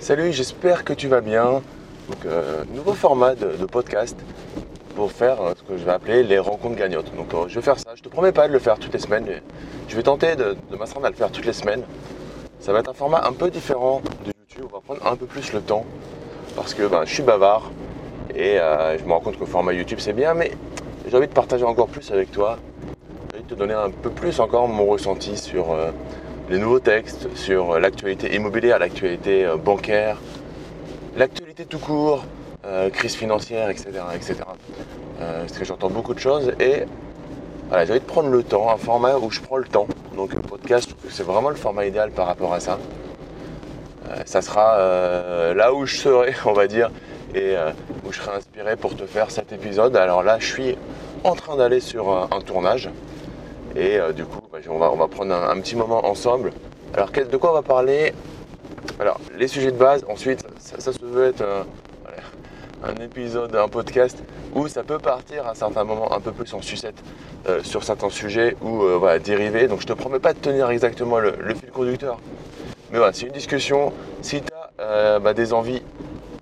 Salut, j'espère que tu vas bien. Donc, euh, nouveau format de, podcast pour faire euh, ce que je vais appeler les rencontres gagnantes. Donc, euh, je vais faire ça. Je te promets pas de le faire toutes les semaines. Mais je vais tenter de, de à le faire toutes les semaines. Ça va être un format un peu différent de YouTube. On va prendre un peu plus le temps parce que ben, je suis bavard et je me rends compte que le format YouTube c'est bien, mais j'ai envie de partager encore plus avec toi. J'ai envie de te donner un peu plus encore mon ressenti sur les nouveaux textes sur l'actualité immobilière, l'actualité euh, bancaire, l'actualité tout court, euh, crise financière, etc. etc. Euh, parce que j'entends beaucoup de choses et voilà, j'ai envie de prendre le temps, un format où je prends le temps. Donc un podcast, c'est vraiment le format idéal par rapport à ça. ça sera là où je serai, on va dire, et où je serai inspiré pour te faire cet épisode. Alors là, je suis en train d'aller sur un tournage. Et euh, du coup, bah, on, va, prendre un, petit moment ensemble. Alors, de quoi on va parler? Alors, les sujets de base. Ensuite, ça, se veut être un, épisode, un podcast où ça peut partir à un certain moment un peu plus en sucette euh, sur certains sujets ou euh, voilà, dériver. Donc, je te promets pas de tenir exactement le, fil conducteur. Mais voilà, c'est une discussion. Si tu as bah, des envies,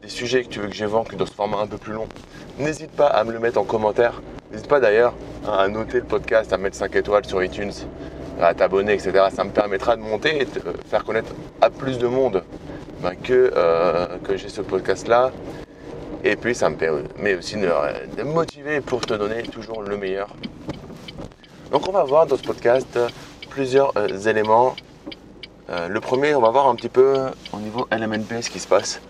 des sujets que tu veux que j'évoque dans ce format un peu plus long, n'hésite pas à me le mettre en commentaire. N'hésite pas d'ailleurs à noter le podcast, à mettre 5 étoiles sur iTunes, à t'abonner, etc. Ça me permettra de monter et de faire connaître à plus de monde ben, que, euh, que j'ai ce podcast-là. Et puis ça me permet aussi de, me motiver pour te donner toujours le meilleur. Donc on va voir dans ce podcast plusieurs euh, éléments. Euh, le premier, on va voir un petit peu au niveau LMNP ce qui se passe.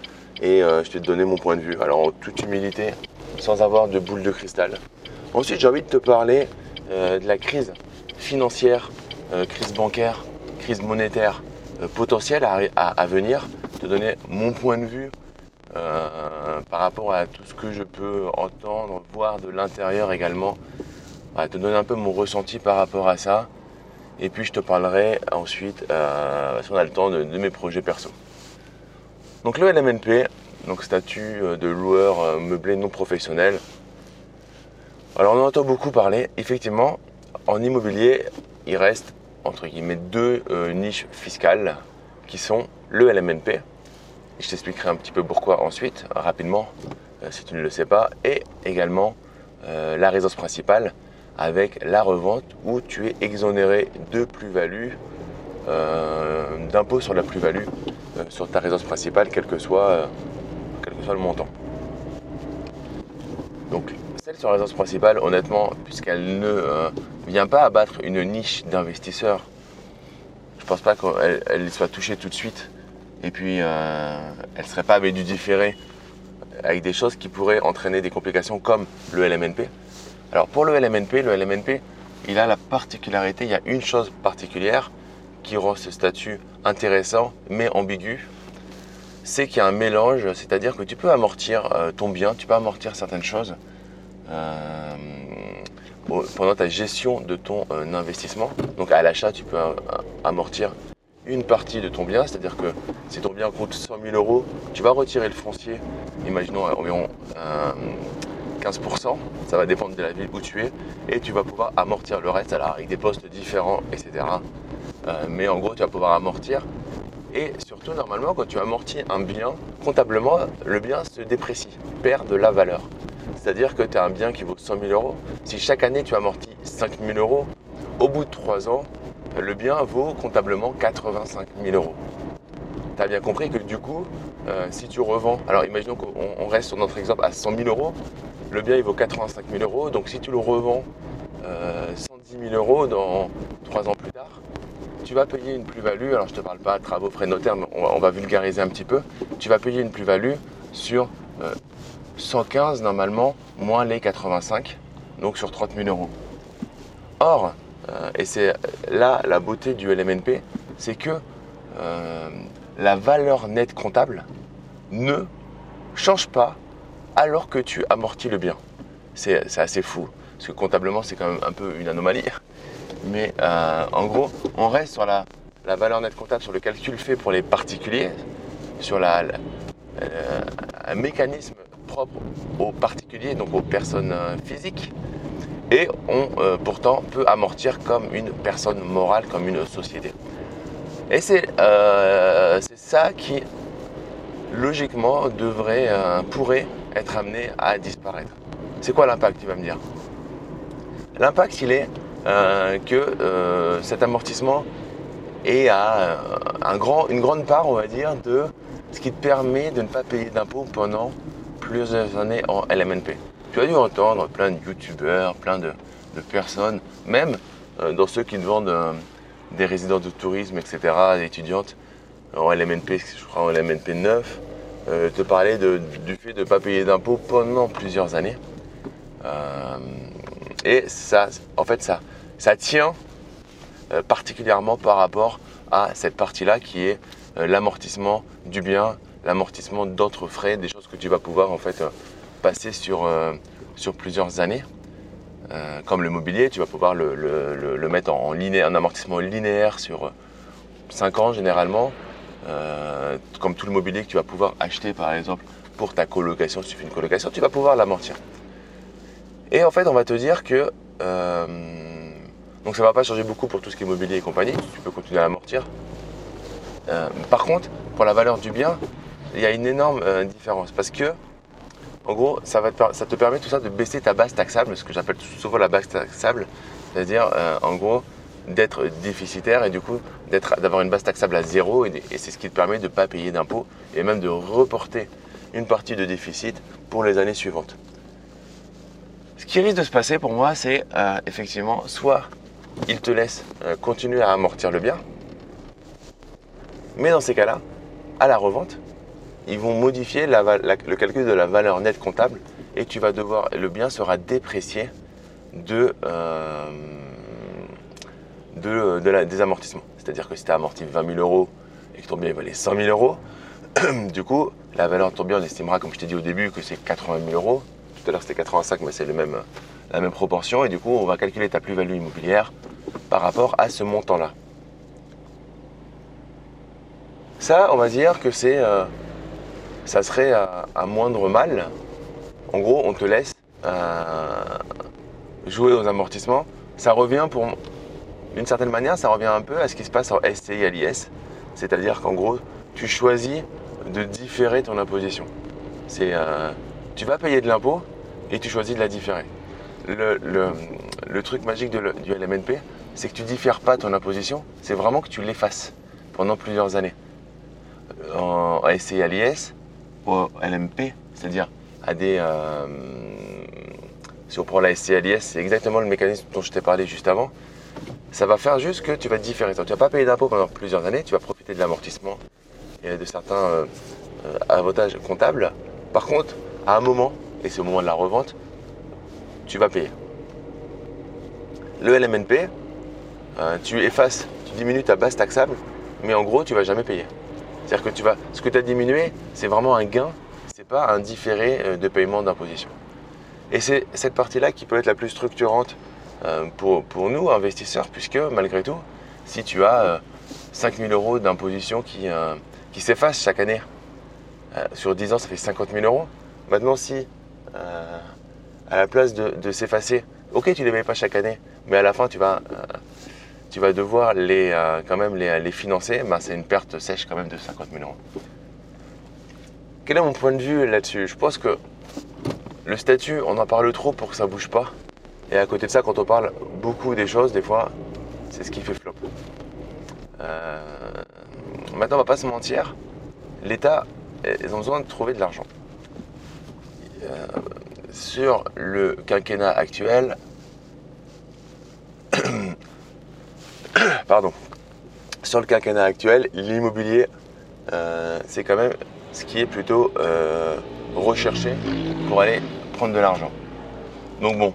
Et je vais te donner mon point de vue. Alors en toute humilité, sans avoir de boule de cristal. Ensuite, j'ai envie de te parler euh, de la crise financière, euh, crise bancaire, crise monétaire euh, potentielle à, venir, te donner mon point de vue par rapport à tout ce que je peux entendre, voir de l'intérieur également, te donner un peu mon ressenti par rapport à ça. Et puis je te parlerai ensuite, si on a le temps, de, de, mes projets perso. Donc le LMNP, donc statut de loueur meublé non professionnel, alors on en entend beaucoup parler. Effectivement, en immobilier, il reste entre guillemets deux euh, niches fiscales qui sont le LMNP. Je t'expliquerai un petit peu pourquoi ensuite, rapidement, euh, si tu ne le sais pas, et également euh, la résidence principale avec la revente où tu es exonéré de plus-value, d'impôt sur la plus-value sur ta résidence principale, quel que soit, quel que soit le montant. Donc celle sur la résidence principale, honnêtement, puisqu'elle ne euh, vient pas abattre une niche d'investisseurs, je pense pas qu'elle soit touchée tout de suite. Et puis, euh, elle ne serait pas avec du différé avec des choses qui pourraient entraîner des complications comme le LMNP. Alors pour le LMNP, le LMNP, il a la particularité, il y a une chose particulière qui rend ce statut intéressant mais ambigu, c'est qu'il y a un mélange, c'est-à-dire que tu peux amortir euh, ton bien, tu peux amortir certaines choses, pendant ta gestion de ton euh, investissement. Donc à l'achat, tu peux amortir une partie de ton bien, c'est-à-dire que si ton bien coûte 100 000 euros, tu vas retirer le foncier, imaginons environ 15%, euh, ça va dépendre de la ville où tu es, et tu vas pouvoir amortir le reste alors avec des postes différents, etc. mais en gros, tu vas pouvoir amortir. Et surtout, normalement, quand tu amortis un bien, comptablement, le bien se déprécie, perd de la valeur. C'est-à-dire que tu as un bien qui vaut 100 000 euros. Si chaque année tu amortis 5 000 euros, au bout de 3 ans, le bien vaut comptablement 85 000 euros. Tu as bien compris que du coup, euh, si tu revends, alors imaginons qu'on reste sur notre exemple à 100 000 euros, le bien il vaut 85 000 euros, donc si tu le revends 110 euh, 000 euros dans 3 ans plus tard, tu vas payer une plus-value, alors je ne te parle pas de travaux frais notaires, mais on va, vulgariser un petit peu, tu vas payer une plus-value sur euh, 115 normalement, moins les 85, donc sur 30 000 euros. Or, euh, et c'est là la beauté du LMNP, c'est que euh, la valeur nette comptable ne change pas alors que tu amortis le bien. C'est assez fou, parce que comptablement c'est quand même un peu une anomalie. Mais euh, en gros, on reste sur la, valeur nette comptable, sur le calcul fait pour les particuliers, sur la, un mécanisme propre aux particuliers, donc aux personnes euh, physiques, et on euh, pourtant peut amortir comme une personne morale, comme une société. Et c'est euh, ça qui logiquement, devrait, pourrait être amené à disparaître. C'est quoi l'impact, tu vas me dire? L'impact, il est que cet amortissement est à un grand, une grande part, on va dire, de ce qui te permet de ne pas payer d'impôts pendant plusieurs années en LMNP. Tu as dû entendre plein de youtubeurs, plein de, personnes, même dans ceux qui te vendent des résidents de tourisme, etc., étudiantes en LMNP, je crois en LMNP 9, euh, te parler du fait de ne pas payer d'impôts pendant plusieurs années. Euh, et ça, en fait, ça, ça tient euh, particulièrement par rapport à cette partie-là qui est l'amortissement du bien, l'amortissement d'autres frais, des choses tu vas pouvoir en fait passer sur, sur plusieurs années. comme le mobilier, tu vas pouvoir le, mettre en, linéaire, un amortissement linéaire sur 5 ans généralement. Euh, comme tout le mobilier que tu vas pouvoir acheter par exemple pour ta colocation, si tu fais une colocation, tu vas pouvoir l'amortir. Et en fait, on va te dire que euh, donc ça ne va pas changer beaucoup pour tout ce qui est mobilier et compagnie, tu peux continuer à l'amortir. Euh, par contre, pour la valeur du bien, il y a une énorme différence parce que en gros, ça, te, permet tout ça de baisser ta base taxable, ce que j'appelle souvent la base taxable, c'est-à-dire en gros d'être déficitaire et du coup d'avoir une base taxable à zéro et, c'est ce qui te permet de ne pas payer d'impôts et même de reporter une partie de déficit pour les années suivantes. Ce qui risque de se passer pour moi, c'est euh, effectivement soit ils te laissent euh, continuer à amortir le bien, mais dans ces cas-là, à la revente, ils vont modifier le calcul de la valeur nette comptable et tu vas devoir, le bien sera déprécié de, euh, de, des amortissements. C'est-à-dire que si tu as amorti 20 000 euros et que ton bien valait 100 000 euros, du coup, la valeur de ton bien, on estimera, comme je t'ai dit au début, que c'est 80 000 euros. Tout à l'heure, c'était 85, mais c'est même, la même proportion. Et du coup, on va calculer ta plus-value immobilière par rapport à ce montant-là. Ça, on va dire que c'est, euh, ça serait un moindre mal. En gros, on te laisse euh, jouer aux amortissements. Ça revient pour d'une certaine manière, ça revient un peu à ce qui se passe en SCI à l'IS. C'est-à-dire qu'en gros, tu choisis de différer ton imposition. C'est, euh, tu vas payer de l'impôt et tu choisis de la différer. Le, truc magique du LMNP, c'est que tu diffères pas ton imposition, c'est vraiment que tu l'effaces pendant plusieurs années. En, SCI à l'IS, LMP, c'est-à-dire à des. Euh, si on prend la SCI à l'IS, c'est exactement le mécanisme dont je t'ai parlé juste avant ça va faire juste que tu vas différer. Tu vas pas payer d'impôts pendant plusieurs années, tu vas profiter de l'amortissement et de certains euh, euh, avantages comptables. Par contre, à un moment, et c'est au moment de la revente, tu vas payer. Le LMNP, tu effaces, tu diminues ta base taxable, mais en gros, tu vas jamais payer. C'est-à-dire que tu vas, ce que tu as diminué, c'est vraiment un gain, ce n'est pas un différé de paiement d'imposition. Et c'est cette partie-là qui peut être la plus structurante euh, pour, nous, investisseurs, puisque malgré tout, si tu as 5000 euh, euros d'imposition qui, euh, qui s'effacent chaque année, sur 10 ans, ça fait 50 000 euros. Maintenant, si à la place de, s'effacer, ok, tu ne les payes pas chaque année, mais à la fin, tu vas, tu vas devoir les, quand même les, financer, ben, c'est une perte sèche quand même de 50 000 euros. Quel est mon point de vue là-dessus? Je pense que le statut, on en parle trop pour que ça bouge pas. Et à côté de ça, quand on parle beaucoup des choses, des fois, c'est ce qui fait flop. Euh, maintenant, on va pas se mentir, l'État, ils ont besoin de trouver de l'argent. Euh, sur le quinquennat actuel, pardon, sur le quinquennat actuel, l'immobilier, euh, c'est quand même ce qui est plutôt recherché pour aller prendre de l'argent. Donc bon,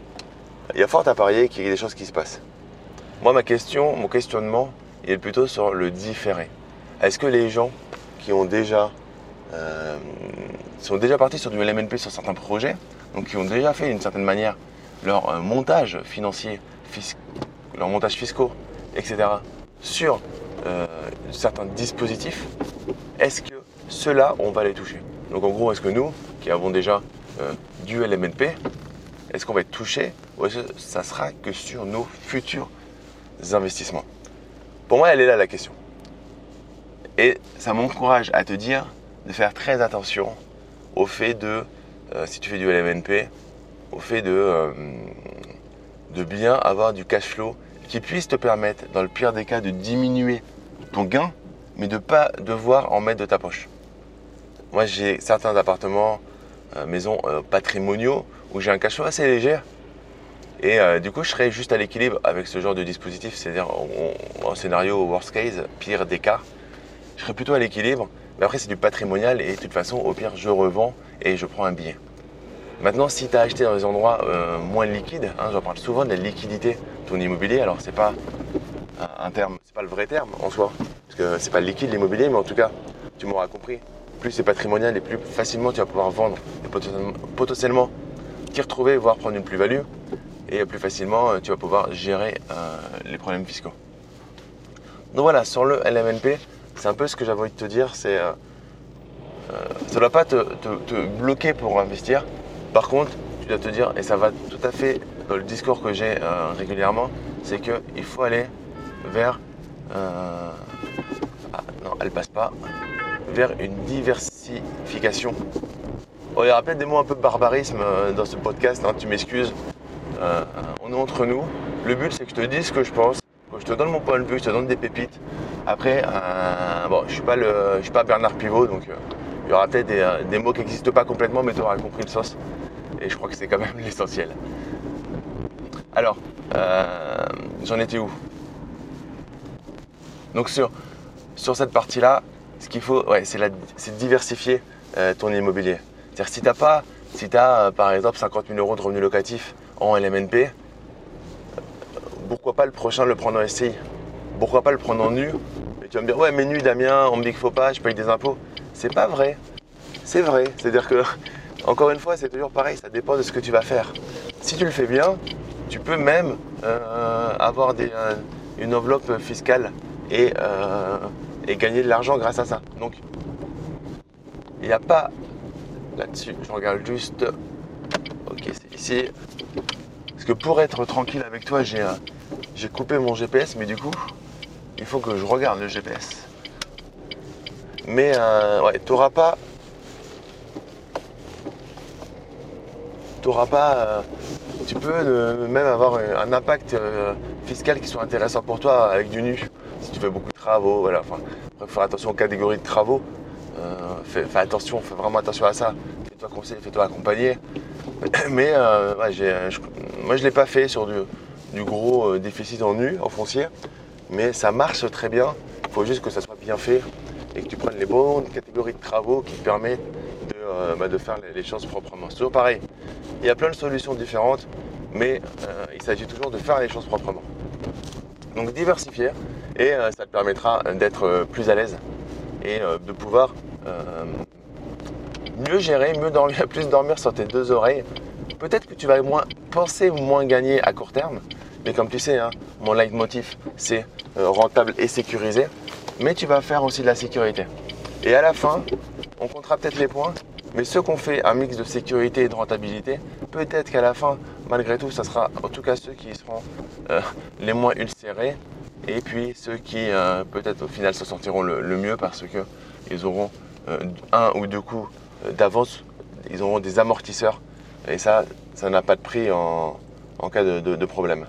il y a fort à parier qu'il y ait des choses qui se passent. Moi, ma question, mon questionnement, il est plutôt sur le différé. Est-ce que les gens qui ont déjà euh, sont déjà partis sur du LMNP sur certains projets, donc qui ont déjà fait d'une certaine manière leur euh, montage financier, leur montage fiscaux, etc., sur euh, certains dispositifs, est-ce que ceux-là, on va les toucher? Donc en gros, est-ce que nous, qui avons déjà du LMNP, est-ce qu'on va être touché ou est-ce que ça sera que sur nos futurs investissements? Pour moi, elle est là la question. Et ça m'encourage à te dire de faire très attention au fait de, euh, si tu fais du LMNP, au fait euh, de bien avoir du cash flow qui puisse te permettre, dans le pire des cas, de diminuer ton gain, mais de ne pas devoir en mettre de ta poche. Moi, j'ai certains appartements, euh, maisons patrimoniaux, où j'ai un cash flow assez léger. Et du coup, je serais juste à l'équilibre avec ce genre de dispositif, c'est-à-dire en, scénario worst case, pire des cas, je serais plutôt à l'équilibre. Mais après, c'est du patrimonial et de toute façon, au pire, je revends et je prends un billet. Maintenant, si tu as acheté dans des endroits euh, moins liquides, hein, j'en parle souvent de la liquidité de ton immobilier, alors c'est pas un terme, c'est pas le vrai terme en soi, parce que c'est pas liquide l'immobilier, mais en tout cas, tu m'auras compris, plus c'est patrimonial et plus facilement tu vas pouvoir vendre et potentiellement, t'y retrouver, voire prendre une plus-value, et plus facilement euh, tu vas pouvoir gérer euh, les problèmes fiscaux. Donc voilà, sur le LMNP, c'est un peu ce que j'avais envie de te dire, c'est ça ne doit pas te bloquer pour investir, par contre, tu dois te dire, et ça va tout à fait dans le discours que j'ai euh, régulièrement, c'est qu'il faut aller vers. Euh, ah, non, elle passe pas. Vers une diversification. il y aura peut-être des mots un peu barbarisme euh, dans ce podcast, hein, tu m'excuses. on est entre nous. Le but, c'est que je te dise ce que je pense, que je te donne mon point de vue, je te donne des pépites. Après, bon, je ne suis, pas Bernard Pivot, donc il y aura peut-être des, des, mots qui n'existent pas complètement, mais tu auras compris le sens et je crois que c'est quand même l'essentiel. Alors, euh, j'en étais où? Donc sur, sur cette partie-là, ce qu'il faut, ouais, c'est diversifier euh, ton immobilier. C'est-à-dire si tu pas, si tu as euh, par exemple 50 000 euros de revenus locatifs en LMNP, pourquoi pas le prochain le prendre en SCI Pourquoi pas le prendre en nu Et tu vas me dire, ouais mais nu Damien, on me dit qu'il faut pas, je paye des impôts. C'est pas vrai. C'est vrai. C'est-à-dire que encore une fois, c'est toujours pareil, ça dépend de ce que tu vas faire. Si tu le fais bien, tu peux même euh, avoir euh, une enveloppe fiscale euh, et, gagner de l'argent grâce à ça. Donc, il n'y a pas là-dessus. Je regarde juste. Ok, c'est ici. Parce que pour être tranquille avec toi, j'ai coupé mon GPS, mais du coup, il faut que je regarde le GPS. Mais ouais, tu n'auras pas tu. Euh, tu peux euh, même avoir un impact euh, fiscal qui soit intéressant pour toi avec du nu. Si tu fais beaucoup de travaux, voilà. Enfin, il faut faire attention aux catégories de travaux. fais, attention, fais vraiment attention à ça. Fais-toi conseiller, fais-toi accompagner. Mais moi, je ne l'ai pas fait sur du, gros déficit en nu, en foncier. Mais ça marche très bien. Il faut juste que ça soit bien fait et que tu prennes les bonnes catégories de travaux qui te permettent de, bah, faire les choses proprement. C'est toujours pareil. Il y a plein de solutions différentes, mais euh, il s'agit toujours de faire les choses proprement. Donc diversifier, et euh, ça te permettra d'être euh, plus à l'aise et de pouvoir mieux gérer, mieux dormir, plus dormir sur tes deux oreilles. Peut-être que tu vas moins penser moins gagner à court terme, mais comme tu sais, hein, mon leitmotiv c'est rentable et sécurisé, mais tu vas faire aussi de la sécurité. Et à la fin, on comptera peut-être les points, mais ceux qu'on fait un mix de sécurité et de rentabilité, peut-être qu'à la fin, malgré tout, ça sera en tout cas ceux qui seront euh, les moins ulcérés et puis ceux qui euh, peut-être au final se sortiront le, mieux parce qu'ils auront euh, un ou deux coups d'avance, ils auront des amortisseurs et ça, ça n'a pas de prix en, cas de, problème.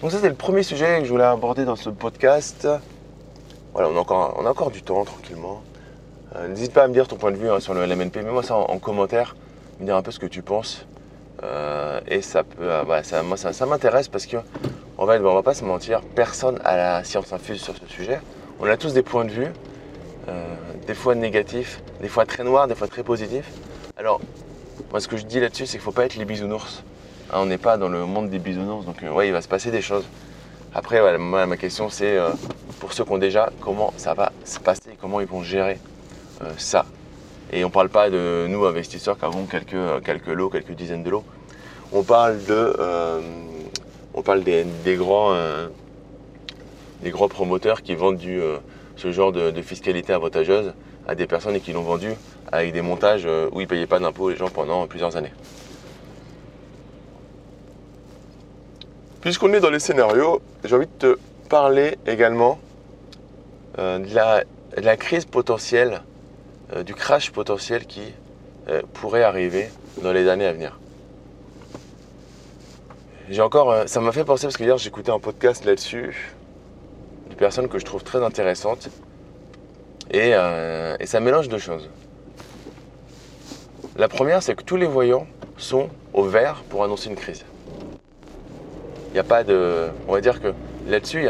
Donc ça c'est le premier sujet que je voulais aborder dans ce podcast. Voilà, on a encore, du temps tranquillement. Euh, n'hésite pas à me dire ton point de vue hein, sur le LMNP, mets-moi ça en, commentaire, me dire un peu ce que tu penses. Euh, et ça peut, euh, moi ça, m'intéresse parce que on va, on va pas se mentir, personne à la science infuse sur ce sujet. On a tous des points de vue, des fois négatifs, des fois très noirs, des fois très positifs. Alors, moi ce que je dis là-dessus, c'est qu'il faut pas être les bisounours. Hein, on n'est pas dans le monde des bisounours, donc ouais, il va se passer des choses. Après, ma question c'est euh, pour ceux qui ont déjà, comment ça va se passer, comment ils vont gérer euh, ça? Et on ne parle pas de nous investisseurs qui avons quelques, quelques lots, quelques dizaines de lots. On parle de, euh, on parle des, grands, des grands promoteurs qui vendent ce genre de, fiscalité avantageuse à des personnes et qui l'ont vendu avec des montages où ils ne payaient pas d'impôts les gens pendant plusieurs années. Puisqu'on est dans les scénarios, j'ai envie de te parler également euh, de, la, crise potentielle, euh, du crash potentiel qui pourrait arriver dans les années à venir. J'ai encore, ça m'a fait penser parce que hier j'écoutais un podcast là-dessus, de personnes que je trouve très intéressantes, et ça mélange deux choses. La première, c'est que tous les voyants sont au vert pour annoncer une crise. N'y a pas de. On va dire que là-dessus,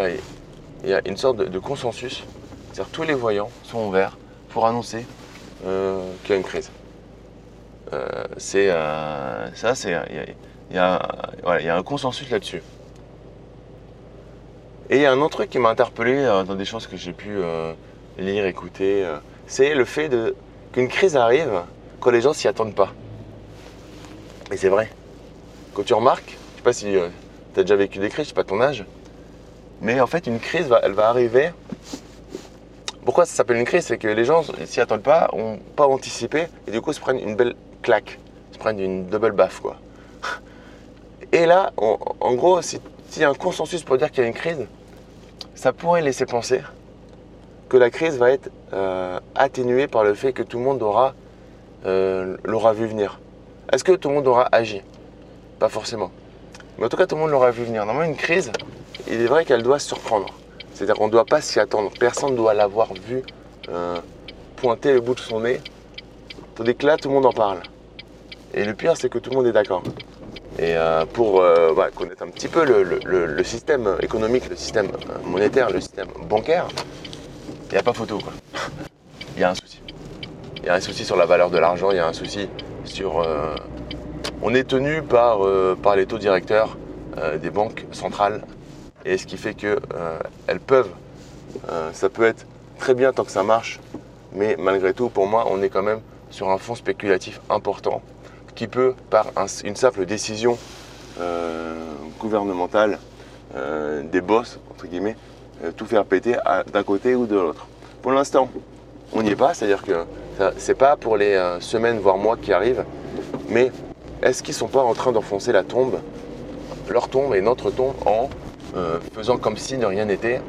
il y, a, une sorte de, consensus. C'est-à-dire tous les voyants sont au vert pour annoncer euh, qu'il y a une crise. Euh, c'est euh, ça, c'est il y, a un consensus là-dessus. Et il y a un autre truc qui m'a interpellé dans des choses que j'ai pu lire, écouter, c'est le fait qu'une crise arrive quand les gens s'y attendent pas. Et c'est vrai. Quand tu remarques, je sais pas si tu as déjà vécu des crises, je sais pas ton âge. Mais en fait, une crise, va, elle va arriver. Pourquoi ça s'appelle une crise? C'est que les gens s'y attendent pas, ont pas anticipé, et du coup se prennent une belle claque, se prennent une double baffe, quoi. Et là, en gros, s'il y a un consensus pour dire qu'il y a une crise, ça pourrait laisser penser que la crise va être euh, atténuée par le fait que tout le monde aura euh, l'aura vu venir. Est-ce que tout le monde aura agi? Pas forcément. Mais en tout cas, tout le monde l'aura vu venir. Normalement, une crise, il est vrai qu'elle doit surprendre. C'est-à-dire qu'on ne doit pas s'y attendre. Personne ne doit l'avoir vu euh, pointer le bout de son nez. Tandis que là, tout le monde en parle. Et le pire, c'est que tout le monde est d'accord. Et euh, pour euh, connaître un petit peu le, système économique, le système monétaire, le système bancaire, il n'y a pas photo. Il y a un souci. Il y a un souci sur la valeur de l'argent, il y a un souci sur on est tenu par, euh, par les taux directeurs euh, des banques centrales. Et ce qui fait qu'elles euh, peuvent, ça peut être très bien tant que ça marche, mais malgré tout, pour moi, on est quand même sur un fonds spéculatif important qui peut, par une simple décision gouvernementale des boss, entre guillemets, tout faire péter d'un côté ou de l'autre. Pour l'instant, on n'y est pas, c'est-à-dire que c'est pas pour les semaines, voire mois qui arrivent, mais est-ce qu'ils ne sont pas en train d'enfoncer la tombe, leur tombe et notre tombe, en euh, faisant comme si de rien n'était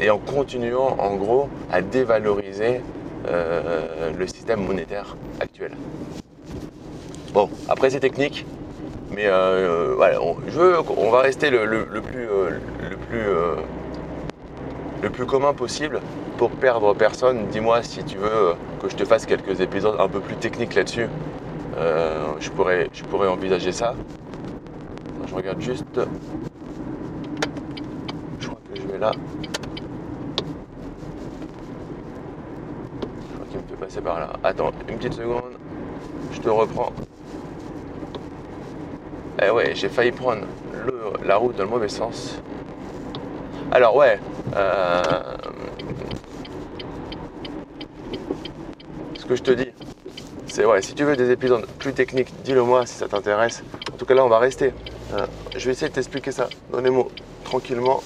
et en continuant en gros à dévaloriser euh, le système monétaire actuel Bon, après c'est technique, mais euh, voilà, on, va rester le, plus, le, plus, le plus commun possible pour perdre personne. Dis-moi si tu veux que je te fasse quelques épisodes un peu plus techniques là-dessus. Euh, je, pourrais, je pourrais envisager ça. Je regarde juste. Je crois que je vais là. Je crois qu'il me fait passer par là. Attends, une petite seconde. Je te reprends. Eh ouais, j'ai failli prendre la route dans le mauvais sens. Alors ouais. Euh, ce que je te dis, c'est si tu veux des épisodes plus techniques, dis-le moi si ça t'intéresse. En tout cas là on va rester. Euh, je vais essayer de t'expliquer ça dans les mots tranquillement.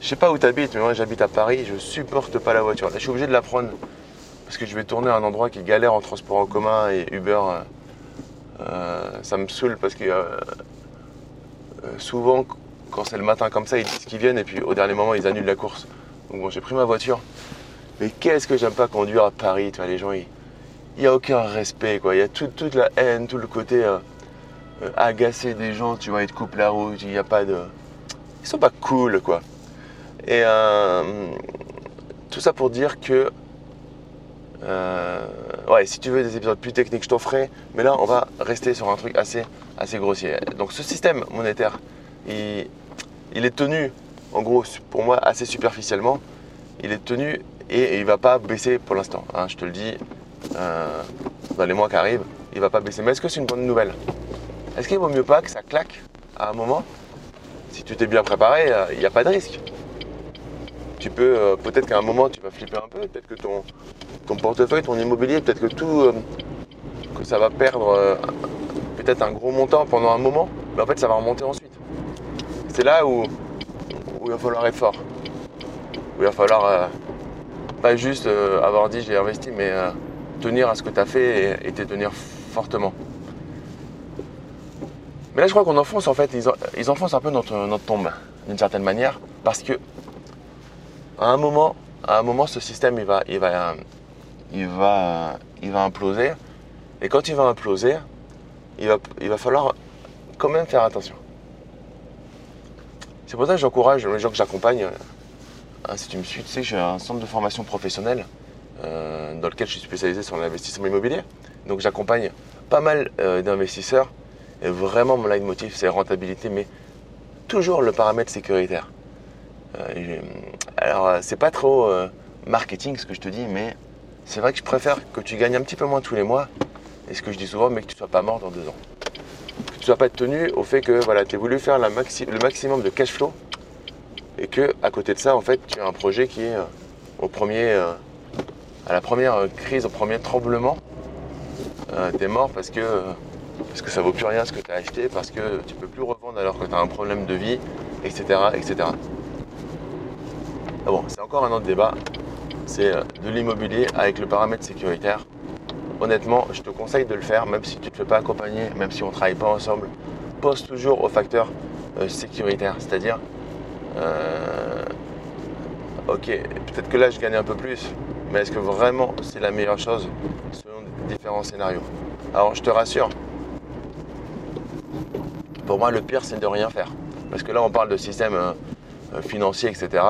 Je sais pas où tu habites, mais moi j'habite à Paris, je supporte pas la voiture. Là je suis obligé de la prendre parce que je vais tourner à un endroit qui galère en transport en commun et Uber. Euh, euh, ça me saoule parce que souvent quand c'est le matin comme ça, ils disent qu'ils viennent et puis au dernier moment ils annulent la course. Donc bon, j'ai pris ma voiture. Mais qu'est-ce que j'aime pas conduire à Paris, tu vois, les gens, il n'y a aucun respect, quoi. Il y a toute la haine, tout le côté euh, euh, agacé des gens, tu vois, ils te coupent la route, il n'y a pas de... Ils sont pas cool, quoi. Et euh, tout ça pour dire que... ouais, si tu veux des épisodes plus techniques, je t'en ferai. Mais là, on va rester sur un truc assez, assez grossier. Donc ce système monétaire, il, il est tenu, en gros, pour moi, assez superficiellement. Il est tenu et, il va pas baisser pour l'instant. Hein, je te le dis, euh, dans les mois qui arrivent, il va pas baisser. Mais est-ce que c'est une bonne nouvelle? Est-ce qu'il vaut mieux pas que ça claque à un moment? Si tu t'es bien préparé, euh, il n'y a pas de risque. Tu peux, euh, peut-être qu'à un moment, tu vas flipper un peu, peut-être que ton, portefeuille, ton immobilier, peut-être que tout, que ça va perdre peut-être un gros montant pendant un moment, mais en fait, ça va remonter ensuite. C'est là où, où il va falloir être fort, où il va falloir pas juste euh, avoir dit j'ai investi, mais euh, tenir à ce que tu as fait et, te tenir fortement. Mais là, je crois qu'on enfonce en fait, ils, enfoncent un peu notre, tombe d'une certaine manière, parce que à un moment, à un moment, ce système, il va, il va, il va, il va imploser. Et quand il va imploser, il va, il va falloir quand même faire attention. C'est pour ça que j'encourage les gens que j'accompagne. Ah, si tu me suis, tu sais, j'ai un centre de formation professionnelle euh, dans lequel je suis spécialisé sur l'investissement immobilier. Donc j'accompagne pas mal euh, d'investisseurs. Et vraiment, mon leitmotiv, c'est rentabilité, mais toujours le paramètre sécuritaire. Euh, alors, c'est pas trop marketing ce que je te dis, mais c'est vrai que je préfère que tu gagnes un petit peu moins tous les mois. Et ce que je dis souvent, mais que tu ne sois pas mort dans deux ans. Que tu ne sois pas tenu au fait que voilà, tu as voulu faire le maximum de cash flow et que à côté de ça, en fait, tu as un projet qui est au premier, à la première crise, au premier tremblement, euh, t'es mort parce que, parce que ça vaut plus rien ce que tu as acheté, parce que tu peux plus revendre alors que tu as un problème de vie, etc. etc. Ah bon, c'est encore un autre débat. C'est euh, de l'immobilier avec le paramètre sécuritaire. Honnêtement, je te conseille de le faire, même si tu ne te fais pas accompagner, même si on ne travaille pas ensemble. Pose toujours au facteur euh, sécuritaire, c'est-à-dire ok, peut-être que là je gagne un peu plus, mais est-ce que vraiment c'est la meilleure chose selon différents scénarios? Alors je te rassure, pour moi le pire c'est de rien faire. Parce que là on parle de système euh, euh, financier, etc.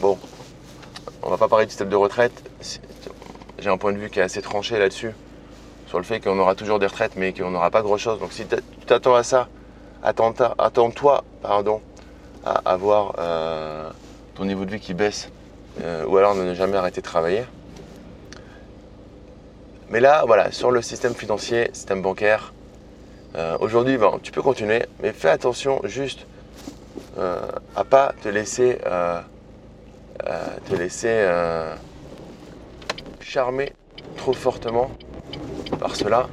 Bon, on va pas parler du système de retraite. J'ai un point de vue qui est assez tranché là-dessus, sur le fait qu'on aura toujours des retraites, mais qu'on n'aura pas grand-chose. Donc si tu t'attends à ça, attends-toi pardon, à avoir euh, ton niveau de vie qui baisse euh, ou alors ne jamais arrêter de travailler. Mais là, voilà, sur le système financier, système bancaire, euh, aujourd'hui, tu peux continuer, mais fais attention juste à pas te laisser, te laisser charmer trop fortement par cela.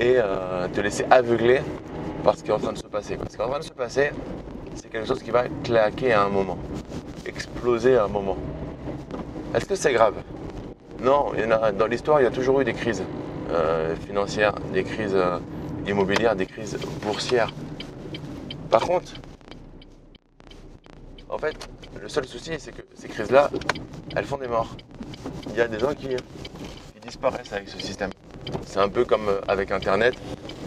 Et te laisser aveugler par ce qui est en train de se passer. Ce est en train de se passer, c'est quelque chose qui va claquer à un moment, exploser à un moment. Est-ce que c'est grave? Non, il y a, dans l'histoire, il y a toujours eu des crises euh, financières, des crises euh, immobilières, des crises boursières. Par contre, en fait, le seul souci, c'est que ces crises-là, elles font des morts. Il y a des gens qui disparaissent avec ce système. C'est un peu comme euh, avec Internet.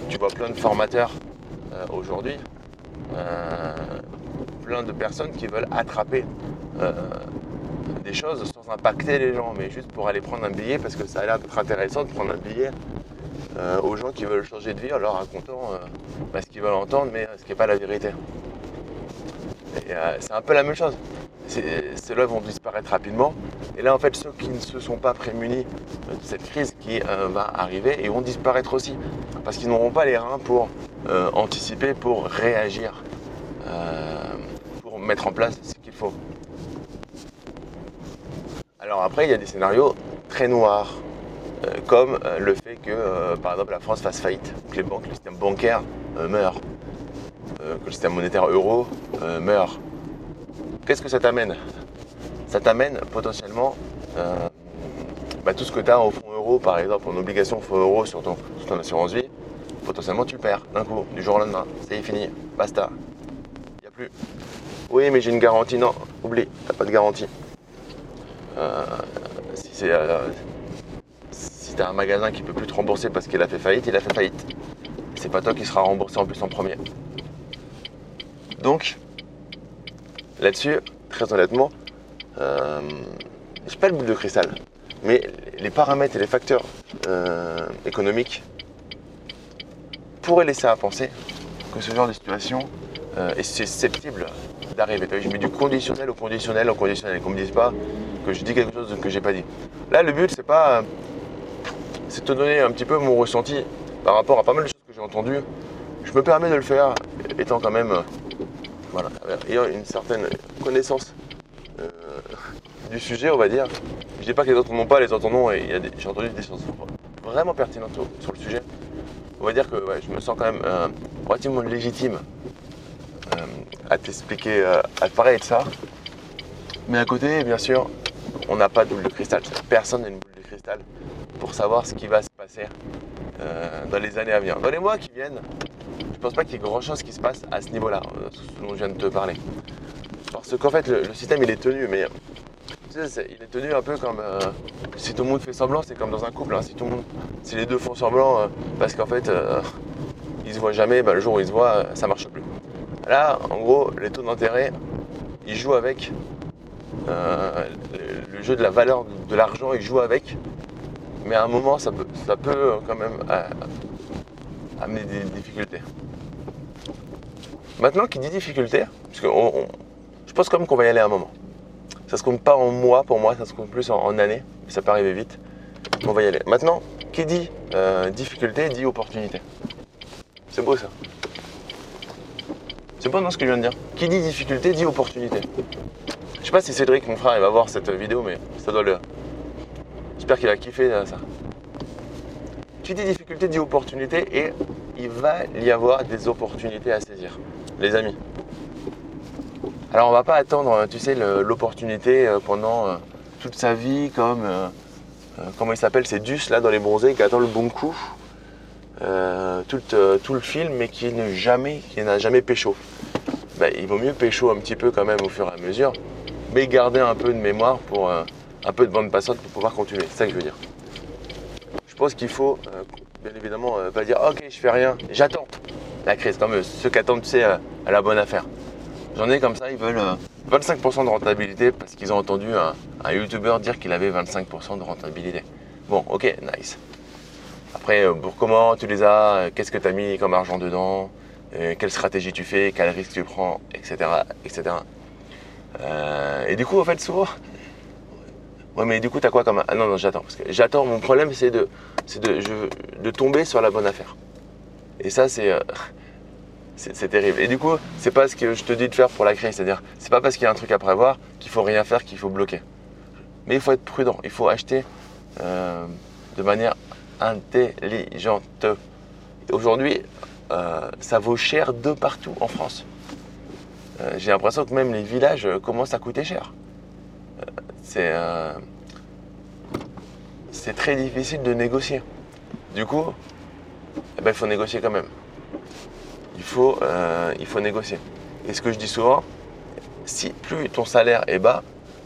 Tu vois plein de formateurs euh, aujourd'hui euh, plein de personnes qui veulent attraper des choses sans impacter les gens, mais juste pour aller prendre un billet parce que ça a l'air d'être intéressant de prendre un billet aux gens qui veulent changer de vie en leur racontant bah, ce qu'ils veulent entendre, mais ce qui n'est pas la vérité. c'est un peu la même chose. Ceux-là vont disparaître rapidement. Et là, en fait, ceux qui ne se sont pas prémunis de cette crise qui va arriver, ils vont disparaître aussi. Parce qu'ils n'auront pas les reins pour euh, anticiper pour réagir, euh, pour mettre en place ce qu'il faut. Alors après, il y a des scénarios très noirs, euh, comme le fait que, par exemple, la France fasse faillite, que les banques, le système bancaire meurt, que le système monétaire euro meurt. Qu'est-ce que ça t'amène? Ça t'amène potentiellement bah, tout ce que tu as au fonds euro, par exemple, en obligation fonds euro sur ton assurance vie, potentiellement tu perds d'un coup, du jour au lendemain. C'est fini, basta. Il n'y a plus. Oui, mais j'ai une garantie. Non, oublie, t'as pas de garantie. Euh, si c'est. Euh, si t'as un magasin qui peut plus te rembourser parce qu'il a fait faillite, il a fait faillite. C'est pas toi qui sera remboursé en plus en premier. Donc, là-dessus, très honnêtement, euh, j'ai pas le bout de cristal. Mais les paramètres et les facteurs euh, économiques pourrait laisser à penser que ce genre de situation euh, est susceptible d'arriver. Je mets du conditionnel au conditionnel au conditionnel. Qu'on me dise pas que je dis quelque chose que j'ai pas dit. Là, le but, c'est pas. C'est te donner un petit peu mon ressenti par rapport à pas mal de choses que j'ai entendues. Je me permets de le faire, étant quand même. Voilà, ayant une certaine connaissance euh, du sujet, on va dire. Je dis pas que les autres n'ont pas, les autres en ont, et j'ai entendu des choses vraiment pertinentes sur le sujet on va dire que je me sens quand même euh, relativement légitime euh, à t'expliquer, à te parler de ça. Mais à côté, bien sûr, on n'a pas de boule de cristal. Personne n'a une boule de cristal pour savoir ce qui va se passer dans les années à venir. Dans les mois qui viennent, pense pas qu'il y ait grand chose qui se passe à ce niveau-là, euh, ce dont je viens de te parler. Parce qu'en fait, le, système il est tenu, mais il est tenu un peu comme euh, si tout le monde fait semblant, c'est comme dans un couple. Hein. si les deux font semblant, euh, parce qu'en fait, ils se voient jamais, bah, le jour où ils se voient, ça marche plus. Là, en gros, les taux d'intérêt, ils jouent avec le, jeu de la valeur de l'argent, ils jouent avec, mais à un moment, ça peut, ça peut quand même amener des difficultés. Maintenant, qui dit difficulté, parce que je pense quand même qu'on va y aller à un moment. Ça se compte pas en mois pour moi, ça se compte plus en, années. Ça peut arriver vite. On va y aller. Maintenant, qui dit euh, difficulté dit opportunité. C'est beau ça. C'est beau non ce que je viens de dire. Qui dit difficulté dit opportunité. Je sais pas si Cédric, mon frère, il va voir cette vidéo, mais ça doit le. J'espère qu'il a kiffé euh, ça. Qui dit difficulté dit opportunité et il va y avoir des opportunités à saisir, les amis. Alors on va pas attendre, tu sais, l'opportunité euh, pendant euh, toute sa vie comme euh, comment il s'appelle, c'est Dus là dans les bronzés qui attend le bon coup tout, le film mais qui n'a jamais, qui jamais pécho. Ben, il vaut mieux pécho un petit peu quand même au fur et à mesure, mais garder un peu de mémoire pour un peu de bande passante pour pouvoir continuer. C'est ça que je veux dire. Je pense qu'il faut, euh, bien évidemment, euh, pas dire ok, je fais rien, j'attends la crise, comme ceux qui attendent, tu sais, à la bonne affaire. J'en ai comme ça, ils veulent 25% euh, de rentabilité parce qu'ils ont entendu un, youtubeur dire qu'il avait 25% de rentabilité. Bon, ok, nice. Après, pour comment tu les as, qu'est-ce que tu as mis comme argent dedans, quelle stratégie tu fais, quel risque tu prends, etc. etc. et du coup, en fait, souvent, Ouais, mais du coup, t'as quoi comme. Ah non, non, j'attends. J'attends. Mon problème, c'est de, de, de tomber sur la bonne affaire. Et ça, c'est. Euh, c'est terrible. Et du coup, c'est pas ce que je te dis de faire pour la crise. C'est-à-dire, c'est pas parce qu'il y a un truc à prévoir qu'il faut rien faire, qu'il faut bloquer. Mais il faut être prudent. Il faut acheter euh, de manière intelligente. Aujourd'hui, euh, ça vaut cher de partout en France. J'ai l'impression que même les villages commencent à coûter cher c'est très difficile de négocier. Du coup, eh ben, il faut négocier quand même. Il faut, euh, il faut négocier. Et ce que je dis souvent, si plus ton salaire est bas,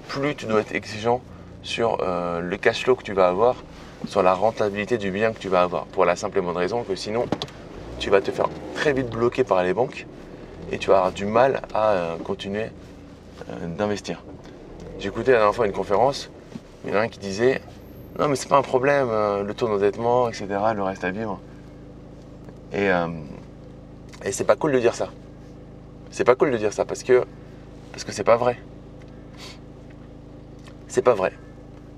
plus tu dois être exigeant sur euh, le cash flow que tu vas avoir, sur la rentabilité du bien que tu vas avoir. Pour la simple et bonne raison que sinon, tu vas te faire très vite bloquer par les banques et tu vas avoir du mal à continuer d'investir. J'écoutais la dernière fois une conférence, il y en a un qui disait Non, mais c'est pas un problème, euh, le taux d'endettement, etc., le reste à vivre. Et, euh, et c'est pas cool de dire ça. C'est pas cool de dire ça parce que parce que c'est pas vrai. C'est pas vrai.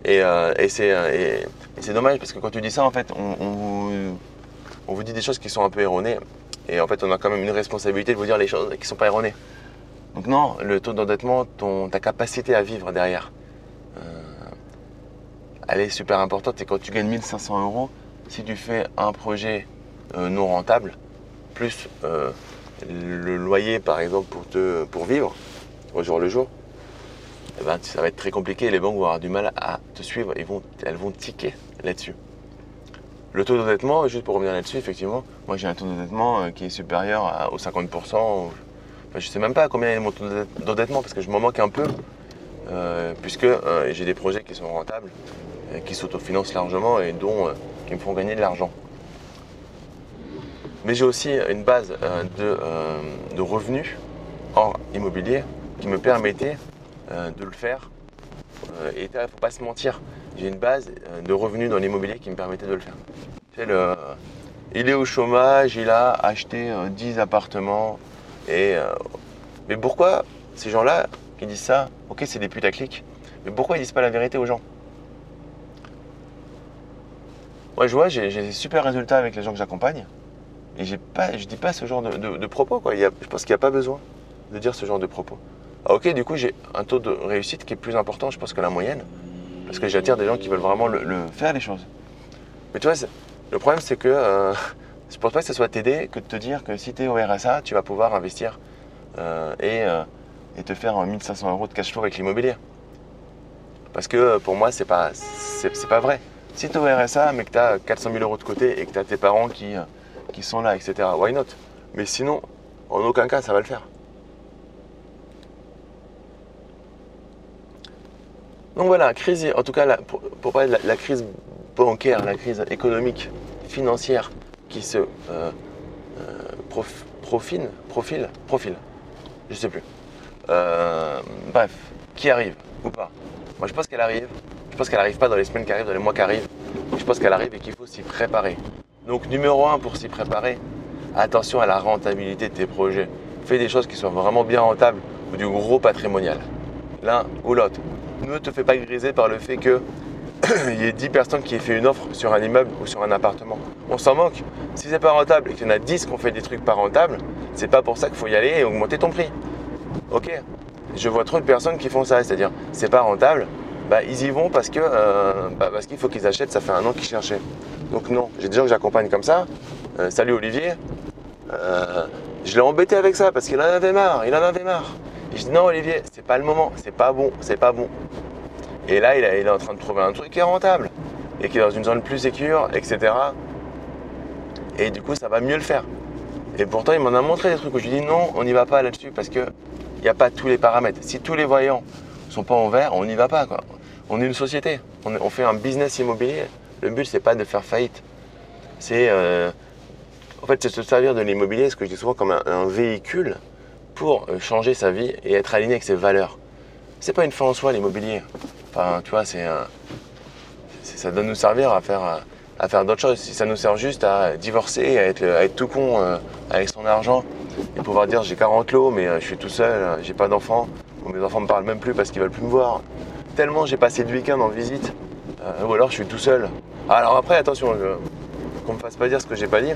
Et, euh, et c'est dommage parce que quand tu dis ça, en fait, on, vous, on, vous, dit des choses qui sont un peu erronées. Et en fait, on a quand même une responsabilité de vous dire les choses qui sont pas erronées. Donc non, le taux d'endettement, ta capacité à vivre derrière, euh, elle est super importante. Et quand tu gagnes 1500 euros, si tu fais un projet euh, non rentable, plus euh, le loyer par exemple pour, vivre au jour le jour, eh ben, ça va être très compliqué. Les banques vont avoir du mal à te suivre. Ils vont, elles vont tiquer là-dessus. Le taux d'endettement, juste pour revenir là-dessus, effectivement, moi j'ai un taux d'endettement qui est supérieur aux 50% je ne sais même pas combien est mon taux d'endettement parce que je m'en manque un peu, euh, puisque euh, j'ai des projets qui sont rentables, euh, qui s'autofinancent largement et dont qui me font gagner de l'argent. Mais j'ai aussi une base de, revenus en immobilier qui me permettait de le faire. et il ne faut pas se mentir, j'ai une base de revenus dans l'immobilier qui me permettait de le faire. il est au chômage, il a acheté 10 appartements, euh, mais pourquoi ces gens-là qui disent ça, ok c'est des putaclics, mais pourquoi ils disent pas la vérité aux gens? Moi je vois, j'ai des super résultats avec les gens que j'accompagne, et je dis pas ce genre de, propos. Quoi. je pense qu'il n'y a pas besoin de dire ce genre de propos. Ah, ok, du coup j'ai un taux de réussite qui est plus important, je pense, que la moyenne, parce que j'attire des gens qui veulent vraiment le, faire les choses. Mais tu vois, le problème c'est que euh, je pense pas que ce soit t'aider que de te dire que si tu es au RSA, tu vas pouvoir investir euh, euh, et, te faire 1500 euros de cash flow avec l'immobilier. Parce que pour moi, c'est pas, c'est, pas vrai. Si tu es au RSA, mais que tu as 400 000 euros de côté et que tu as tes parents qui, qui sont là, etc., why not? Mais sinon, en aucun cas, ça va le faire. Donc voilà, crise, en tout cas, pour, parler de la, crise bancaire, la crise économique, financière qui se euh, euh, profile, profile, profile, je sais plus. Euh, bref, qui arrive ou pas? Moi je pense qu'elle arrive. Je pense qu'elle arrive pas dans les semaines qui arrivent, dans les mois qui arrivent. Je pense qu'elle arrive et qu'il faut s'y préparer. Donc numéro un pour s'y préparer, attention à la rentabilité de tes projets. Fais des choses qui soient vraiment bien rentables ou du gros patrimonial. L'un ou l'autre ne te fais pas griser par le fait qu'il y ait 10 personnes qui aient fait une offre sur un immeuble ou sur un appartement. On s'en moque. Si c'est pas rentable et qu'il y en a 10 qui ont fait des trucs pas rentables, c'est pas pour ça qu'il faut y aller et augmenter ton prix. Ok. Je vois trop de personnes qui font ça, c'est-à-dire c'est pas rentable, bah, ils y vont parce que euh, bah, parce qu'il faut qu'ils achètent, ça fait un an qu'ils cherchaient. Donc non, j'ai des gens que j'accompagne comme ça. Euh, salut Olivier. Euh, je l'ai embêté avec ça parce qu'il en avait marre, il en avait marre. Et je dis non Olivier, c'est pas le moment, c'est pas bon, c'est pas bon. Et là, il, est en train de trouver un truc qui est rentable et qui est dans une zone plus sécure, etc. Et du coup, ça va mieux le faire. Et pourtant, il m'en a montré des trucs où je lui dis non, on n'y va pas là-dessus parce qu'il n'y a pas tous les paramètres. Si tous les voyants sont pas en vert, on n'y va pas. Quoi. On est une société, on, fait un business immobilier. Le but, c'est pas de faire faillite. C'est euh, en fait, c'est se servir de l'immobilier, ce que je dis souvent, comme un véhicule pour euh, changer sa vie et être aligné avec ses valeurs. C'est pas une fin en soi l'immobilier. Tu vois, c'est ça doit nous servir à faire d'autres choses. Si ça nous sert juste à divorcer, à être, tout con euh, avec son argent et pouvoir dire j'ai 40 lots mais je suis tout seul, j'ai pas d'enfants, mes enfants me parlent même plus parce qu'ils veulent plus me voir. Tellement j'ai passé le week-end en visite, ou alors je suis tout seul. Alors après attention, qu'on me fasse pas dire ce que j'ai pas dit.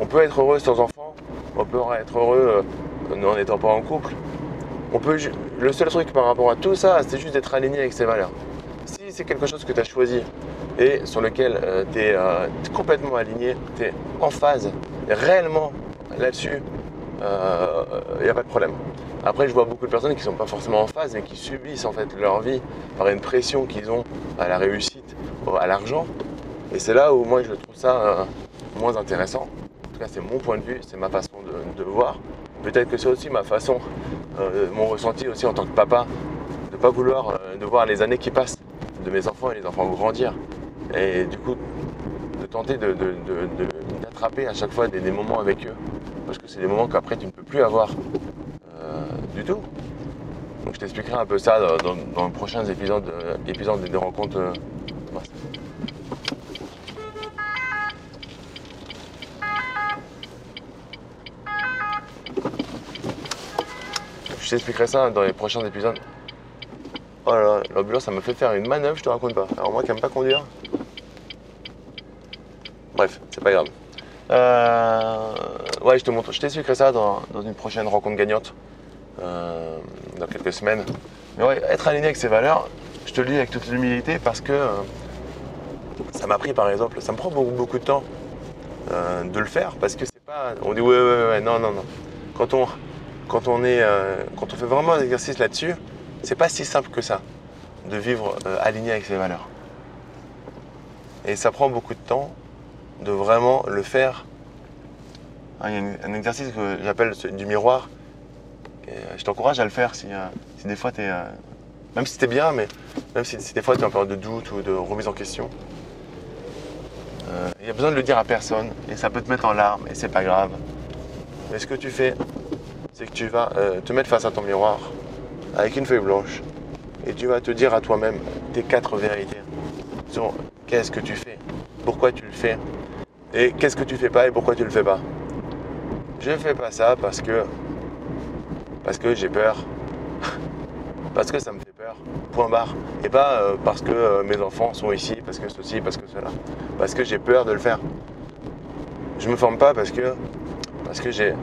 On peut être heureux sans enfants, on peut être heureux nous en étant pas en couple. On peut, le seul truc par rapport à tout ça, c'est juste d'être aligné avec ses valeurs. Si c'est quelque chose que tu as choisi et sur lequel euh, tu es, euh, complètement aligné, tu es en phase, réellement là-dessus, il euh, n'y a pas de problème. Après, je vois beaucoup de personnes qui ne sont pas forcément en phase, mais qui subissent en fait leur vie par une pression qu'ils ont à la réussite, à l'argent. Et c'est là où moi je trouve ça moins intéressant. En tout cas, c'est mon point de vue, c'est ma façon de voir. Peut-être que c'est aussi ma façon, euh, mon ressenti aussi en tant que papa, de ne pas vouloir euh, de voir les années qui passent de mes enfants et les enfants grandir. Et du coup, de tenter d'attraper à chaque fois des, moments avec eux. Parce que c'est des moments qu'après tu ne peux plus avoir euh, du tout. Donc je t'expliquerai un peu ça dans, dans, les prochains épisodes, épisodes des rencontres. Je t'expliquerai ça dans les prochains épisodes. Oh là là, l'ambulance, ça me fait faire une manœuvre, je te raconte pas. Alors moi qui aime pas conduire. Bref, c'est pas grave. Euh, ouais, je te montre, je t'expliquerai ça dans, une prochaine rencontre gagnante. Euh, dans quelques semaines. Mais ouais, être aligné avec ses valeurs, je te le dis avec toute l'humilité parce que euh, ça m'a pris par exemple, ça me prend beaucoup, beaucoup de temps de le faire parce que c'est pas. On dit ouais, ouais, ouais, non, non, non. Quand on, quand on, est, euh, quand on fait vraiment un exercice là-dessus, c'est pas si simple que ça de vivre euh, aligné avec ses valeurs. Et ça prend beaucoup de temps de vraiment le faire. Ah, il y a un exercice que j'appelle du miroir. Euh, je t'encourage à le faire si, des fois tu es. même si es bien, mais même si, des fois tu es en période de doute ou de remise en question. Il y a besoin de le dire à personne et ça peut te mettre en larmes et c'est pas grave. Mais ce que tu fais, c'est que tu vas euh, te mettre face à ton miroir avec une feuille blanche et tu vas te dire à toi-même tes quatre vérités sur qu'est-ce que tu fais, pourquoi tu le fais et qu'est-ce que tu fais pas et pourquoi tu le fais pas. Je ne fais pas ça parce que parce que j'ai peur, parce que ça me fait peur, point barre, et pas euh, parce que euh, mes enfants sont ici, parce que ceci, parce que cela, parce que j'ai peur de le faire. Je me forme pas parce que parce que j'ai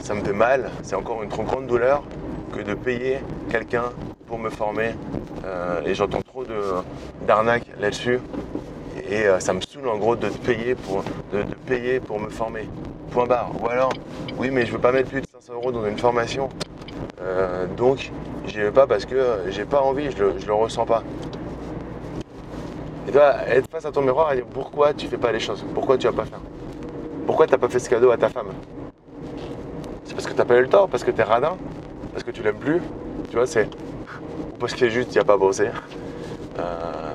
ça me fait mal, c'est encore une trop grande douleur que de payer quelqu'un pour me former. Euh, et j'entends trop d'arnaques là-dessus. Et ça me saoule en gros de payer pour, de, payer pour me former. Point barre. Ou alors, oui, mais je veux pas mettre plus de 500 euros dans une formation. Euh, donc, j'y vais pas parce que j'ai pas envie, je le, le ressens pas. Et toi, être face à ton miroir et dire pourquoi tu fais pas les choses, pourquoi tu vas pas faire, pourquoi tu n'as pas fait ce cadeau à ta femme, parce que t'as pas eu le temps, parce que t'es radin, parce que tu l'aimes plus. Tu vois, c'est. Ou parce est juste, il n'y a pas bossé. Euh,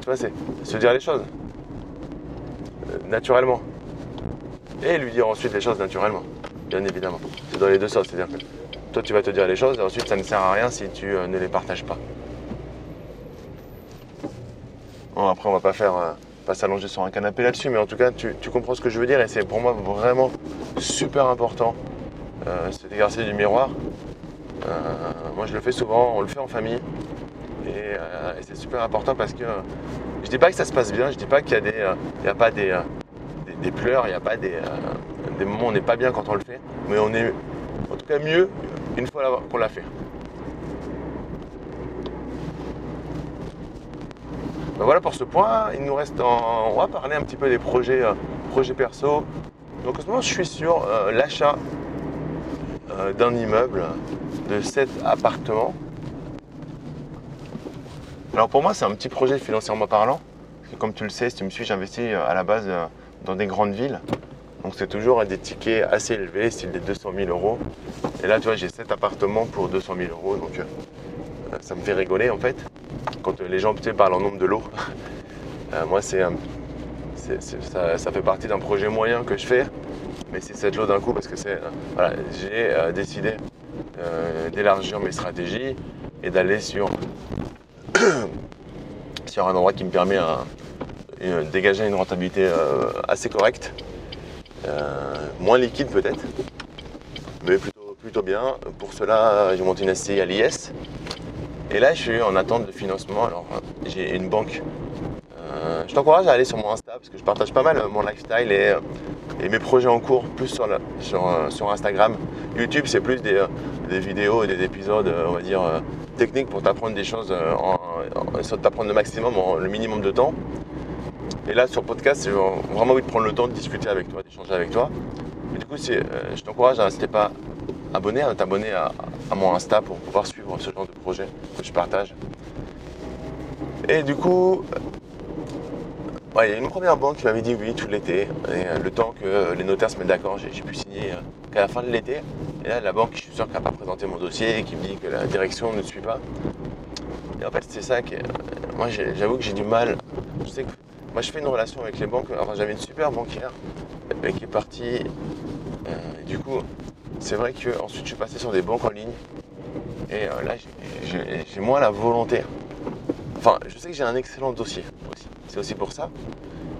tu vois, c'est se dire les choses. Euh, naturellement. Et lui dire ensuite les choses naturellement. Bien évidemment. C'est dans les deux sens. C'est-à-dire que toi, tu vas te dire les choses et ensuite, ça ne sert à rien si tu euh, ne les partages pas. Bon, après, on va pas faire. euh, pas s'allonger sur un canapé là-dessus, mais en tout cas, tu, comprends ce que je veux dire et c'est pour moi vraiment super important euh, cet exercice du miroir. Euh, moi, je le fais souvent, on le fait en famille et, c'est super important parce que je dis pas que ça se passe bien, je dis pas qu'il y a des, a pas des, des, pleurs, il n'y a pas des, des moments on n'est pas bien quand on le fait, mais on est en tout cas mieux une fois qu'on l'a fait. Ben voilà pour ce point. Il nous reste en... On va parler un petit peu des projets, euh, projets perso. Donc en ce moment, je suis sur euh, l'achat euh, d'un immeuble de 7 appartements. Alors pour moi, c'est un petit projet financièrement parlant. Parce que comme tu le sais, si tu me suis, j'investis à la base dans des grandes villes. Donc c'est toujours à des tickets assez élevés, style des 200 000 euros. Et là, tu vois, j'ai 7 appartements pour 200 000 euros. Donc euh, ça me fait rigoler en fait. Quand euh, les gens parlent en nombre de lots. Euh, moi, c'est, ça, ça fait partie d'un projet moyen que je fais. Mais c'est 7 lots d'un coup parce que c'est, j'ai décidé d'élargir mes stratégies et d'aller sur, sur un endroit qui me permet de dégager une rentabilité assez correcte. Euh, moins liquide peut-être, mais plutôt, plutôt bien. Pour cela, j'ai monté une SCI à l'IS. Et là, je suis en attente de financement. Alors, j'ai une banque. Euh, je t'encourage à aller sur mon Insta parce que je partage pas mal euh, mon lifestyle et, mes projets en cours, plus sur, Instagram. YouTube, c'est plus des, vidéos et des épisodes, on va dire, techniques pour t'apprendre des choses, en, en, t'apprendre le maximum en le minimum de temps. Et là, sur podcast, j'ai vraiment envie de prendre le temps de discuter avec toi, d'échanger avec toi. Et du coup, euh, je t'encourage à, si pas abonné, à t'abonner à, mon Insta pour pouvoir suivre ce genre de projet que je partage. Et du coup, il y a une première banque qui m'avait dit oui tout l'été. Euh, le temps que les notaires se mettent d'accord, j'ai pu signer euh, qu'à la fin de l'été. Et là, la banque, je suis sûr qu'elle n'a pas présenté mon dossier et qui me dit que la direction ne suit pas. Et en fait, c'est ça que. moi, j'avoue que j'ai du mal. Je sais que moi, je fais une relation avec les banques. J'avais une super banquière euh, qui est partie. Euh, du coup, c'est vrai que ensuite, je suis passé sur des banques en ligne. Et euh, là, j'ai- moins la volonté. Enfin, je sais que j'ai un excellent dossier aussi. C'est aussi pour ça.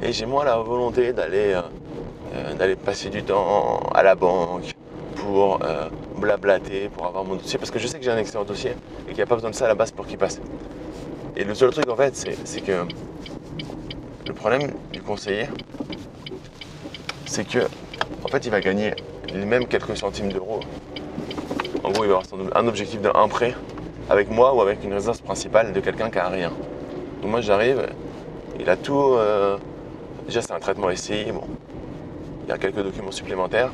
Et j'ai moins la volonté d'aller d'aller passer du temps à la banque pour blablater, pour avoir mon dossier. Parce que je sais que j'ai un excellent dossier et qu'il n'y a pas besoin de ça à la base pour qu'il passe. Et le seul truc en fait, c'est que le problème du conseiller, c'est que en fait, il va gagner même quelques centimes d'euros. En gros, il va avoir son- un objectif d'un prêt avec moi ou avec une résidence principale de quelqu'un qui a rien. Donc moi, j'arrive, il a tout. euh, déjà, c'est un traitement SCI, bon, il y a quelques documents supplémentaires.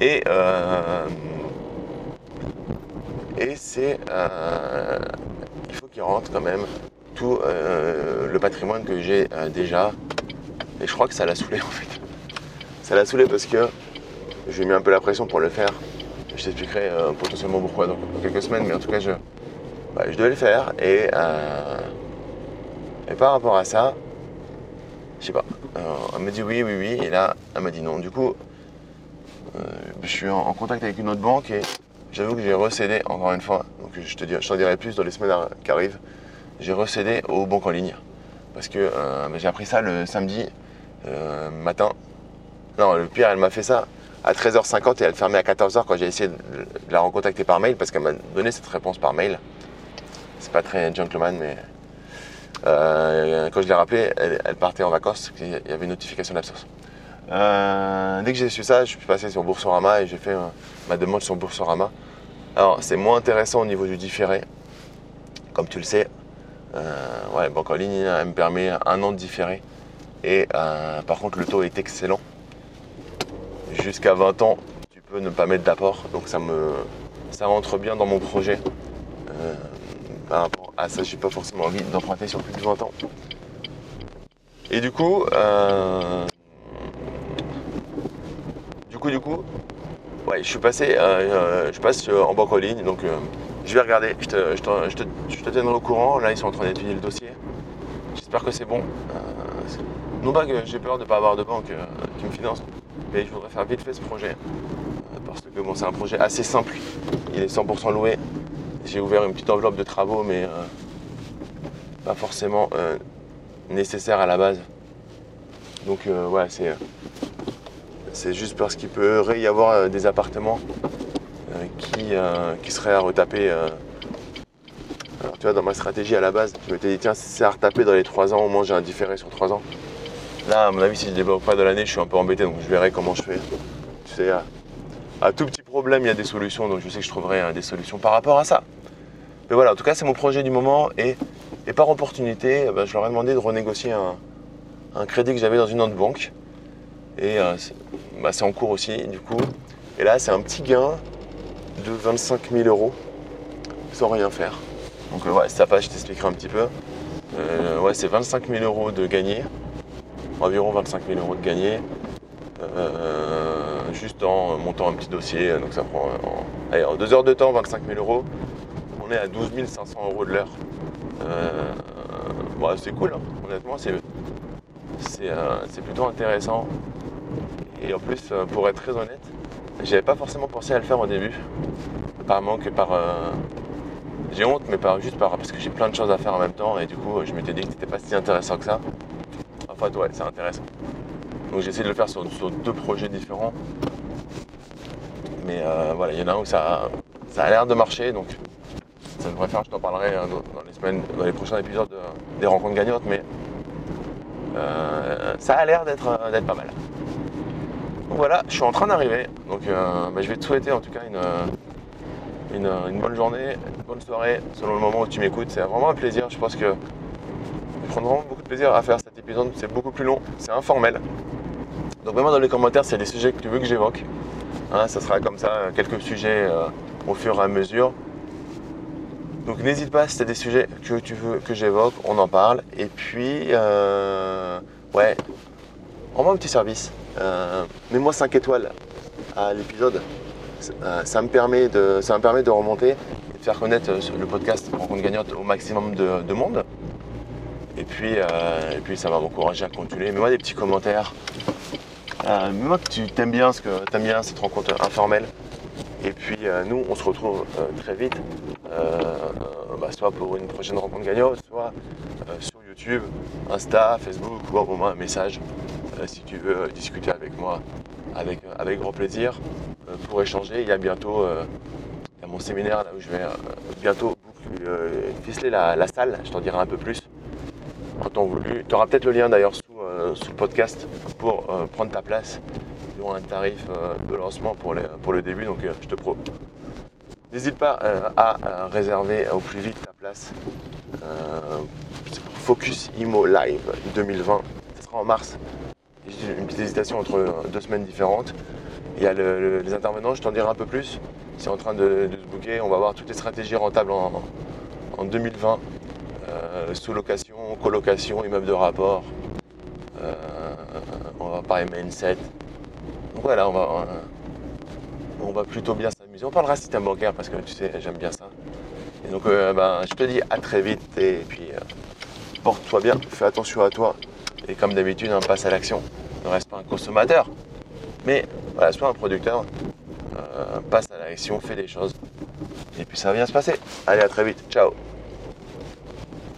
Et, euh, et c'est. euh, il faut qu'il rentre quand même tout euh, le patrimoine que j'ai euh, déjà. Et je crois que ça l'a saoulé en fait. Ça l'a saoulé parce que j'ai mis un peu la pression pour le faire. Je t'expliquerai euh, potentiellement pourquoi dans quelques semaines, mais en tout cas, je, ouais, je devais le faire. Et, et par rapport à ça, je sais pas. Elle m'a dit oui, oui, oui, et là, elle m'a dit non. Du coup, je suis en, contact avec une autre banque et j'avoue que j'ai recédé, encore une fois, donc je te je t'en dirai plus dans les semaines qui arrivent, j'ai recédé aux banques en ligne. Parce que euh, j'ai appris ça le samedi euh, matin. Non, le pire, elle m'a fait ça à 13h50 et elle fermait à 14h quand j'ai essayé de la recontacter par mail parce qu'elle m'a donné cette réponse par mail. C'est pas très gentleman, mais euh, quand je l'ai rappelé, elle, partait en vacances, il y avait une notification d'absence. Dès que j'ai su ça, je suis passé sur Boursorama et j'ai fait ma demande sur Boursorama. Alors, c'est moins intéressant au niveau du différé, comme tu le sais. Euh, ouais, banque en ligne, elle me permet un an de différé. Et euh, par contre, le taux est excellent. Jusqu'à 20 ans, tu peux ne pas mettre d'apport. Donc ça me ça rentre bien dans mon projet. Euh, par rapport à ça, j'ai pas forcément envie d'emprunter sur plus de 20 ans. Et du coup, du coup, du coup, Ouais, je suis passé, je passe en banque en ligne, donc je vais regarder, je te, tiendrai au courant. Là, ils sont en train d'étudier le dossier. J'espère que c'est bon. non pas que j'ai peur de ne pas avoir de banque qui me finance, mais je voudrais faire vite fait ce projet. parce que bon, c'est un projet assez simple. Il est 100% loué. J'ai ouvert une petite enveloppe de travaux, mais pas forcément nécessaire à la base. Donc euh, ouais, c'est, juste parce qu'il peut y avoir euh, des appartements euh, qui, seraient à retaper. Alors tu vois, dans ma stratégie à la base, je m'étais dit tiens, c'est à retaper dans les 3 ans, au moins j'ai un différé sur 3 ans. Là, à mon avis, si je ne développe pas de l'année, je suis un peu embêté, donc je verrai comment je fais. Tu sais, à, tout petit problème, il y a des solutions, donc je sais que je trouverai des solutions par rapport à ça. Mais voilà, en tout cas, c'est mon projet du moment et, par opportunité, eh ben, je leur ai demandé de renégocier un, un crédit que j'avais dans une autre banque. Et euh, bah, c'est en cours aussi, du coup. Et là, c'est un petit gain de 25 000 euros sans rien faire. Donc, euh, ouais, ça passe, je t'expliquerai un petit peu. Euh, ouais, c'est 25 000 euros de gagné, environ 25 000 euros de gagné, juste en montant un petit dossier. Donc, ça prend allez, en deux heures de temps, 25 000 euros. On est à 12 500 euros de l'heure. c'est cool, hein. honnêtement, c'est euh, c'est plutôt intéressant. Et en plus, euh, pour être très honnête, j'avais pas forcément pensé à le faire au début. Par manque, par. Euh, j'ai honte, mais pas juste par, parce que j'ai plein de choses à faire en même temps et du coup, je m'étais dit que c'était pas si intéressant que ça. Enfin, ouais, c'est intéressant. Donc j'ai essayé de le faire sur, deux projets différents. Mais voilà, il y en a un où ça, ça a l'air de marcher, donc ça devrait faire, je t'en parlerai dans les semaines, dans les prochains épisodes des rencontres gagnantes, mais euh, ça a l'air euh, d'être pas mal. Voilà, je suis en train d'arriver. Donc euh, bah, je vais te souhaiter en tout cas une, une, bonne journée, une bonne soirée, selon le moment où tu m'écoutes. C'est vraiment un plaisir. Je pense que je prends vraiment beaucoup de plaisir à faire cet épisode. C'est beaucoup plus long, c'est informel. Donc vraiment dans les commentaires s'il y a des sujets que tu veux que j'évoque. Hein, ça sera comme ça, quelques sujets au fur et à mesure. Donc n'hésite pas si tu as des sujets que tu veux que j'évoque, on en parle. Et puis, euh, ouais, envoie un petit service. Euh, mets-moi 5 étoiles à l'épisode. Euh, ça, me permet de, ça me permet de remonter et de faire connaître le podcast Rencontre Gagnante au maximum de, monde. Et puis, et puis ça va m'encourager à continuer. Mets-moi des petits commentaires. Mets-moi que tu t'aimes bien, ce que bien cette rencontre informelle. Et puis nous, on se retrouve très vite euh, bah, soit pour une prochaine rencontre gagnante, soit euh, sur YouTube, Insta, Facebook ou envoie-moi un message euh, si tu veux discuter avec moi avec, avec grand plaisir pour échanger. Il y a bientôt mon séminaire là où je vais bientôt ficeler la, salle, je t'en dirai un peu plus voulu. Tu auras peut-être le lien d'ailleurs sous, sous, le podcast pour prendre ta place. Ils ont un tarif de lancement pour, pour le début, donc je te pro N'hésite pas euh, à euh, réserver au plus vite ta place. Euh, Focus Imo Live 2020. Ce sera en mars. Une petite hésitation entre deux semaines différentes. Il y a les intervenants, je t'en dirai un peu plus. C'est en train de, se booker. On va voir toutes les stratégies rentables en, 2020. sous-location, colocation, immeuble de rapport. on va parler mindset. Donc voilà, on va, on va plutôt bien on parlera système bancaire parce que tu sais, j'aime bien ça. Et donc, euh, ben, je te dis à très vite et puis euh, porte-toi bien, fais attention à toi. Et comme d'habitude, on passe à l'action. Ne reste pas un consommateur, mais sois un producteur. Euh, passe à l'action, fais des choses. Et puis ça va bien se passer. Allez, à très vite. Ciao